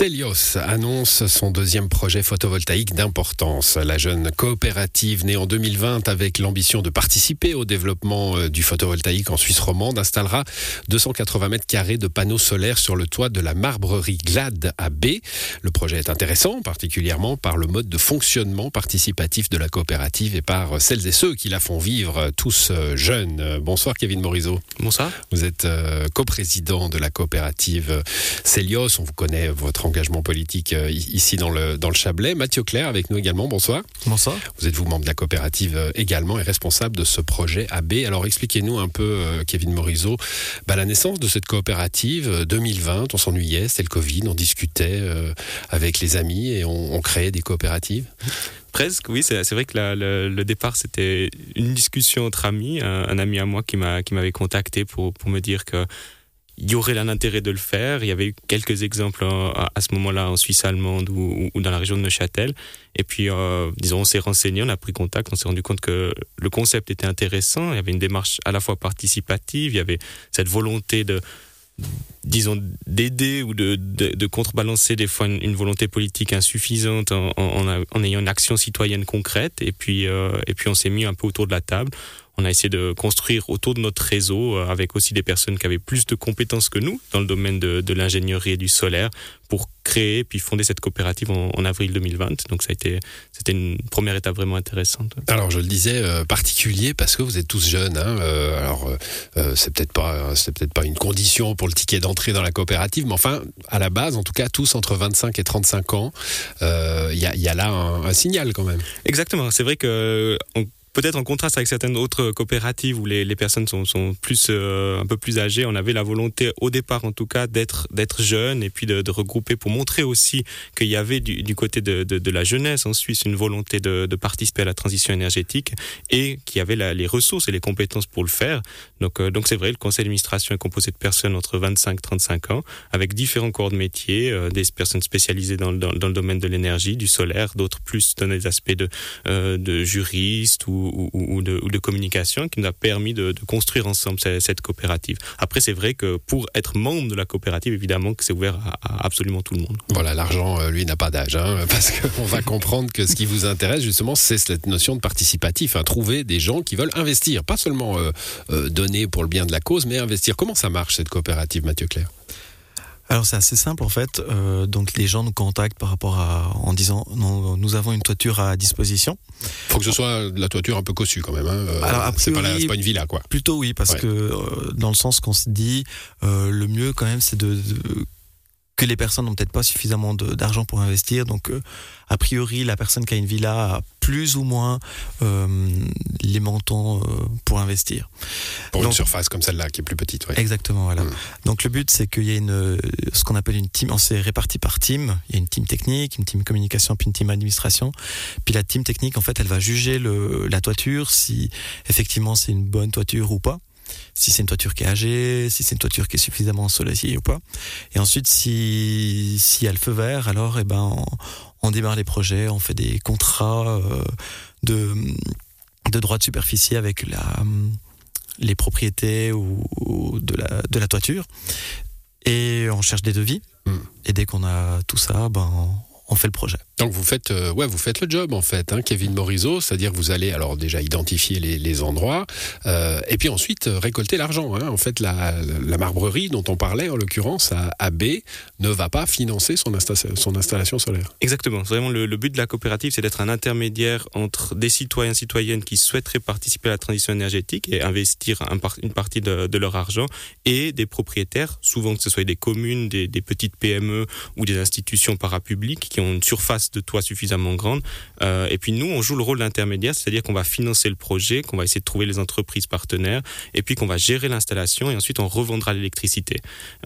Celios annonce son deuxième projet photovoltaïque d'importance. La jeune coopérative née en 2020 avec l'ambition de participer au développement euh, du photovoltaïque en Suisse romande installera 280 mètres carrés de panneaux solaires sur le toit de la marbrerie Glad à B. Le projet est intéressant, particulièrement par le mode de fonctionnement participatif de la coopérative et par celles et ceux qui la font vivre, tous euh, jeunes. Bonsoir Kevin Morisot. Bonsoir. Vous êtes euh, coprésident de la coopérative Celios. On vous connaît votre engagement politique euh, ici dans le, dans le Chablais. Mathieu Claire avec nous également, bonsoir. Bonsoir. Vous êtes vous membre de la coopérative euh, également et responsable de ce projet AB. Alors expliquez-nous un peu, euh, Kevin Morisot, bah, la naissance de cette coopérative 2020, on s'ennuyait, c'était le Covid, on discutait avec les amis et on, créait des coopératives. Presque, oui. C'est vrai que le, départ, c'était une discussion entre amis. Un, un ami à moi qui m'avait contacté pour, pour me dire que il y aurait l'intérêt de le faire. Il y avait eu quelques exemples euh, à, ce moment-là en Suisse allemande ou, dans la région de Neuchâtel. Et puis, euh, disons, on s'est renseigné, on a pris contact, on s'est rendu compte que le concept était intéressant. Il y avait une démarche à la fois participative, il y avait cette volonté de, disons, d'aider ou de, de, contrebalancer des fois une, volonté politique insuffisante en, en, ayant une action citoyenne concrète. Et puis, euh, et puis on s'est mis un peu autour de la table on a essayé de construire autour de notre réseau euh, avec aussi des personnes qui avaient plus de compétences que nous dans le domaine de, l'ingénierie et du solaire pour créer puis fonder cette coopérative en, avril 2020. Donc ça a été c'était une première étape vraiment intéressante. Alors je le disais euh, particulier parce que vous êtes tous jeunes. Hein, euh, alors c'est peut-être pas c'est peut-être pas une condition pour le ticket d'entrée dans la coopérative, mais enfin à la base en tout cas tous entre 25 et 35 ans. Il y a, là un, signal quand même. Exactement. C'est vrai que peut-être en contraste avec certaines autres coopératives où les, personnes sont, plus euh, un peu plus âgées, on avait la volonté au départ en tout cas d'être jeune et puis de, regrouper pour montrer aussi qu'il y avait du, côté de, la jeunesse en Suisse une volonté de, participer à la transition énergétique et qu'il y avait les ressources et les compétences pour le faire. Donc euh, donc c'est vrai, le conseil d'administration est composé de personnes entre 25 et 35 ans avec différents corps de métier, euh, des personnes spécialisées dans le domaine de l'énergie, du solaire, d'autres plus dans les aspects de, de juristes ou ou, de, communication qui nous a permis de, construire ensemble cette, coopérative. Après, c'est vrai que pour être membre de la coopérative, évidemment que c'est ouvert à, absolument tout le monde. Voilà, l'argent, euh, lui, n'a pas d'âge, hein, parce qu'on va comprendre que ce qui vous intéresse, justement, c'est cette notion de participatif, hein, trouver des gens qui veulent investir, pas seulement euh, euh, donner pour le bien de la cause, mais investir. Comment ça marche, cette coopérative, Mathieu Claire? Alors c'est assez simple en fait. Euh, donc les gens nous contactent par rapport à en disant non, nous avons une toiture à disposition. Faut que ce soit la toiture un peu cossue quand même. Hein. Euh, Alors c'est pas, pas, une villa quoi. Plutôt oui parce que euh, dans le sens qu'on se dit le mieux quand même c'est de, de que les personnes n'ont peut-être pas suffisamment d'argent pour investir. Donc, euh, a priori, la personne qui a une villa a plus ou moins euh, les montants euh, pour investir. Pour une surface comme celle-là, qui est plus petite. Oui. Exactement, voilà. Hmm. Donc, le but, c'est qu'il y ait une, ce qu'on appelle une team. On s'est réparti par team. Il y a une team technique, une team communication, puis une team administration. Puis la team technique, en fait, elle va juger le, la toiture, si effectivement c'est une bonne toiture ou pas si c'est une toiture qui est âgée, si c'est une toiture qui est suffisamment ensoleillée ou pas. Et ensuite, si, si y a le feu vert, alors eh ben, on, démarre les projets, on fait des contrats euh, de, de droit de superficie avec la, les propriétés ou, de, la, de la toiture. Et on cherche des devis. Hmm. Et dès qu'on a tout ça, ben, on fait le projet. Donc vous faites, euh, ouais, vous faites le job en fait, hein, Kevin Morisot, c'est-à-dire que vous allez alors déjà identifier les, endroits euh, et puis ensuite euh, récolter l'argent. Hein. En fait, la, marbrerie dont on parlait en l'occurrence à AB ne va pas financer son, son installation solaire. Exactement. Vraiment, le, but de la coopérative, c'est d'être un intermédiaire entre des citoyens citoyennes qui souhaiteraient participer à la transition énergétique et investir une partie de, leur argent et des propriétaires, souvent que ce soit des communes, des, des petites PME ou des institutions parapubliques qui une surface de toit suffisamment grande. Euh, et puis nous, on joue le rôle d'intermédiaire, c'est-à-dire qu'on va financer le projet, qu'on va essayer de trouver les entreprises partenaires, et puis qu'on va gérer l'installation, et ensuite on revendra l'électricité.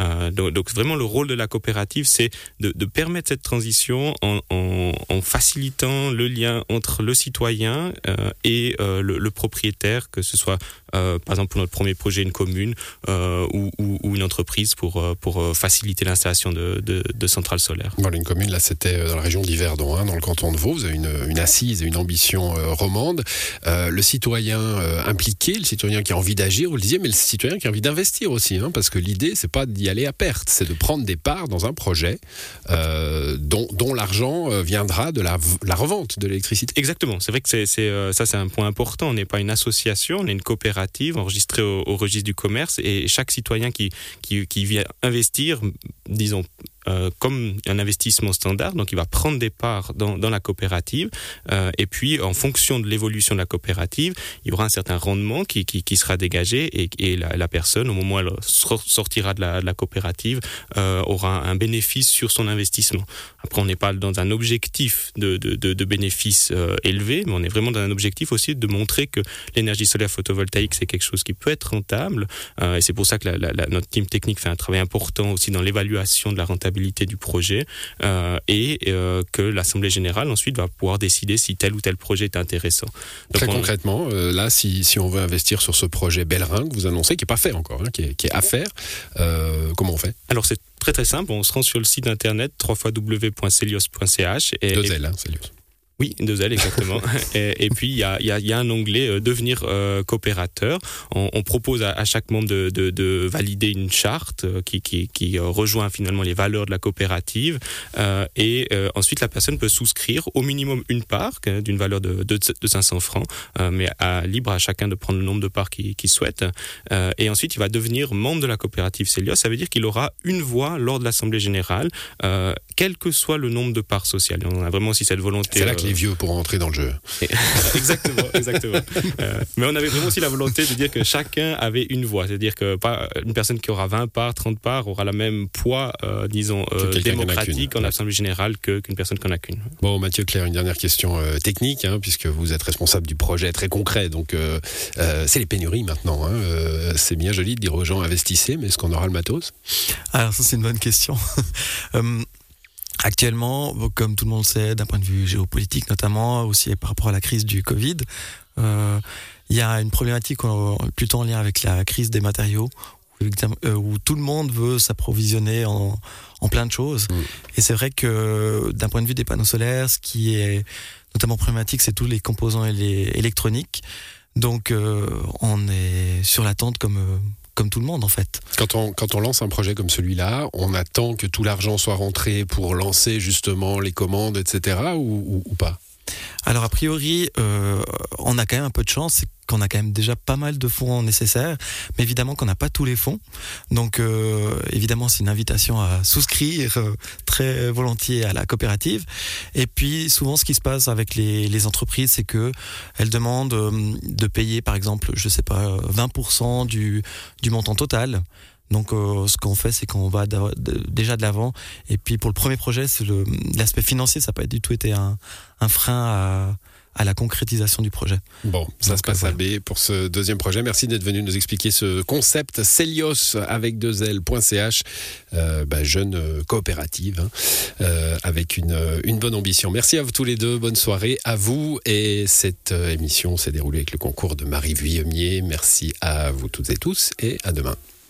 Euh, donc, vraiment, le rôle de la coopérative, c'est de, permettre cette transition en, facilitant le lien entre le citoyen euh, et le, propriétaire, que ce soit par exemple pour notre premier projet une commune ou, une entreprise pour, pour faciliter l'installation de, centrales solaires. Voilà, une commune, là, c'était dans la région d'Yverdon, hein, dans le canton de Vaud. Vous avez une, assise et une ambition euh, romande. Euh, le citoyen euh, impliqué, le citoyen qui a envie d'agir, vous le disiez, mais le citoyen qui a envie d'investir aussi, hein, parce que l'idée, c'est pas d'y aller à perte, c'est de prendre des parts dans un projet euh, dont, l'argent euh, viendra de la, revente de l'électricité. Exactement. C'est vrai que euh, ça, c'est un point important. On n'est pas une association, on est une coopérative enregistrée au, registre du commerce et chaque citoyen qui vient investir, disons, euh, comme un investissement standard, donc il va prendre des parts dans, la coopérative euh, et puis en fonction de l'évolution de la coopérative, il y aura un certain rendement qui, qui, sera dégagé et, et la, personne, au moment où elle sor- sortira de la, coopérative, euh, aura un bénéfice sur son investissement. Après, on n'est pas dans un objectif de, de, de, de mais on est vraiment dans un objectif aussi de montrer que l'énergie solaire photovoltaïque, c'est quelque chose qui peut être rentable. Et c'est pour ça que notre team technique fait un travail important aussi dans l'évaluation de la rentabilité du projet euh, et euh, que l'Assemblée générale ensuite va pouvoir décider si tel ou tel projet est intéressant. Donc, Très on- concrètement, euh, là, si, si on veut investir sur ce projet Bellerin que vous annoncez, qui n'est pas fait encore, hein, qui, est, qui est à faire, comment on fait? Alors c'est très très simple, on se rend sur le site internet www.celios.ch et, Deux ailes, hein, Célios. Oui, deux ailes, exactement. et, et puis, il y a, y, a, y a un onglet euh, Devenir euh, coopérateur. On, on propose à, à chaque membre de, de, de valider une charte euh, qui, qui, qui euh, rejoint finalement les valeurs de la coopérative. Euh, et euh, ensuite, la personne peut souscrire au minimum une part d'une valeur de, de, de 500 francs, euh, mais à, libre à chacun de prendre le nombre de parts qu'il souhaite. Euh, et ensuite, il va devenir membre de la coopérative Celios. Ça veut dire qu'il aura une voix lors de l'Assemblée générale, euh, quel que soit le nombre de parts sociales. Et on a vraiment aussi cette volonté. C'est là que euh, les vieux pourront entrer dans le jeu. exactement, exactement. Euh, mais on avait vraiment aussi la volonté de dire que chacun avait une voix, c'est-à-dire que pas une personne qui aura 20 parts, 30 parts aura le même poids, euh, disons, Que euh, démocratique en assemblée générale que- qu'une personne qui en a qu'une. Bon, Mathieu Claire, une dernière question euh, technique, hein, puisque vous êtes responsable du projet très concret. Donc, euh, euh, c'est les pénuries maintenant. hein. Euh, c'est bien joli de dire aux gens investissez, mais est-ce qu'on aura le matos? Alors ça c'est une bonne question. Actuellement, comme tout le monde le sait, d'un point de vue géopolitique notamment, aussi par rapport à la crise du Covid, euh, il y a une problématique plutôt en lien avec la crise des matériaux, où, euh, où tout le monde veut s'approvisionner en, en plein de choses. Mm. Et c'est vrai que d'un point de vue des panneaux solaires, ce qui est notamment problématique, c'est tous les composants et les électroniques. Donc euh, on est sur l'attente comme, comme tout le monde en fait. quand on, quand on lance un projet comme celui-là, on attend que tout l'argent soit rentré pour lancer justement les commandes, etc. ou, pas? Alors a priori, euh, on a quand même un peu de chance, c'est qu'on a quand même déjà pas mal de fonds nécessaires, mais évidemment qu'on n'a pas tous les fonds. Donc euh, évidemment, c'est une invitation à souscrire euh, très volontiers à la coopérative. Et puis souvent, ce qui se passe avec les, les entreprises, c'est que elles demandent euh, de payer, par exemple, je sais pas, 20% du, du montant total. Donc, euh, ce qu'on fait, c'est qu'on va de- déjà de l'avant. Et puis, pour le premier projet, c'est l'aspect financier, ça n'a pas du tout été un, un frein à, à la concrétisation du projet. Bon, ça Donc, se passe euh, à B pour ce deuxième projet. Merci d'être venu nous expliquer ce concept Celios avec deux L.ch, euh, bah, jeune euh, coopérative hein, euh, avec une, une bonne ambition. Merci à vous tous les deux. Bonne soirée à vous. Et cette émission s'est déroulée avec le concours de Marie Vuillemier. Merci à vous toutes et tous et à demain.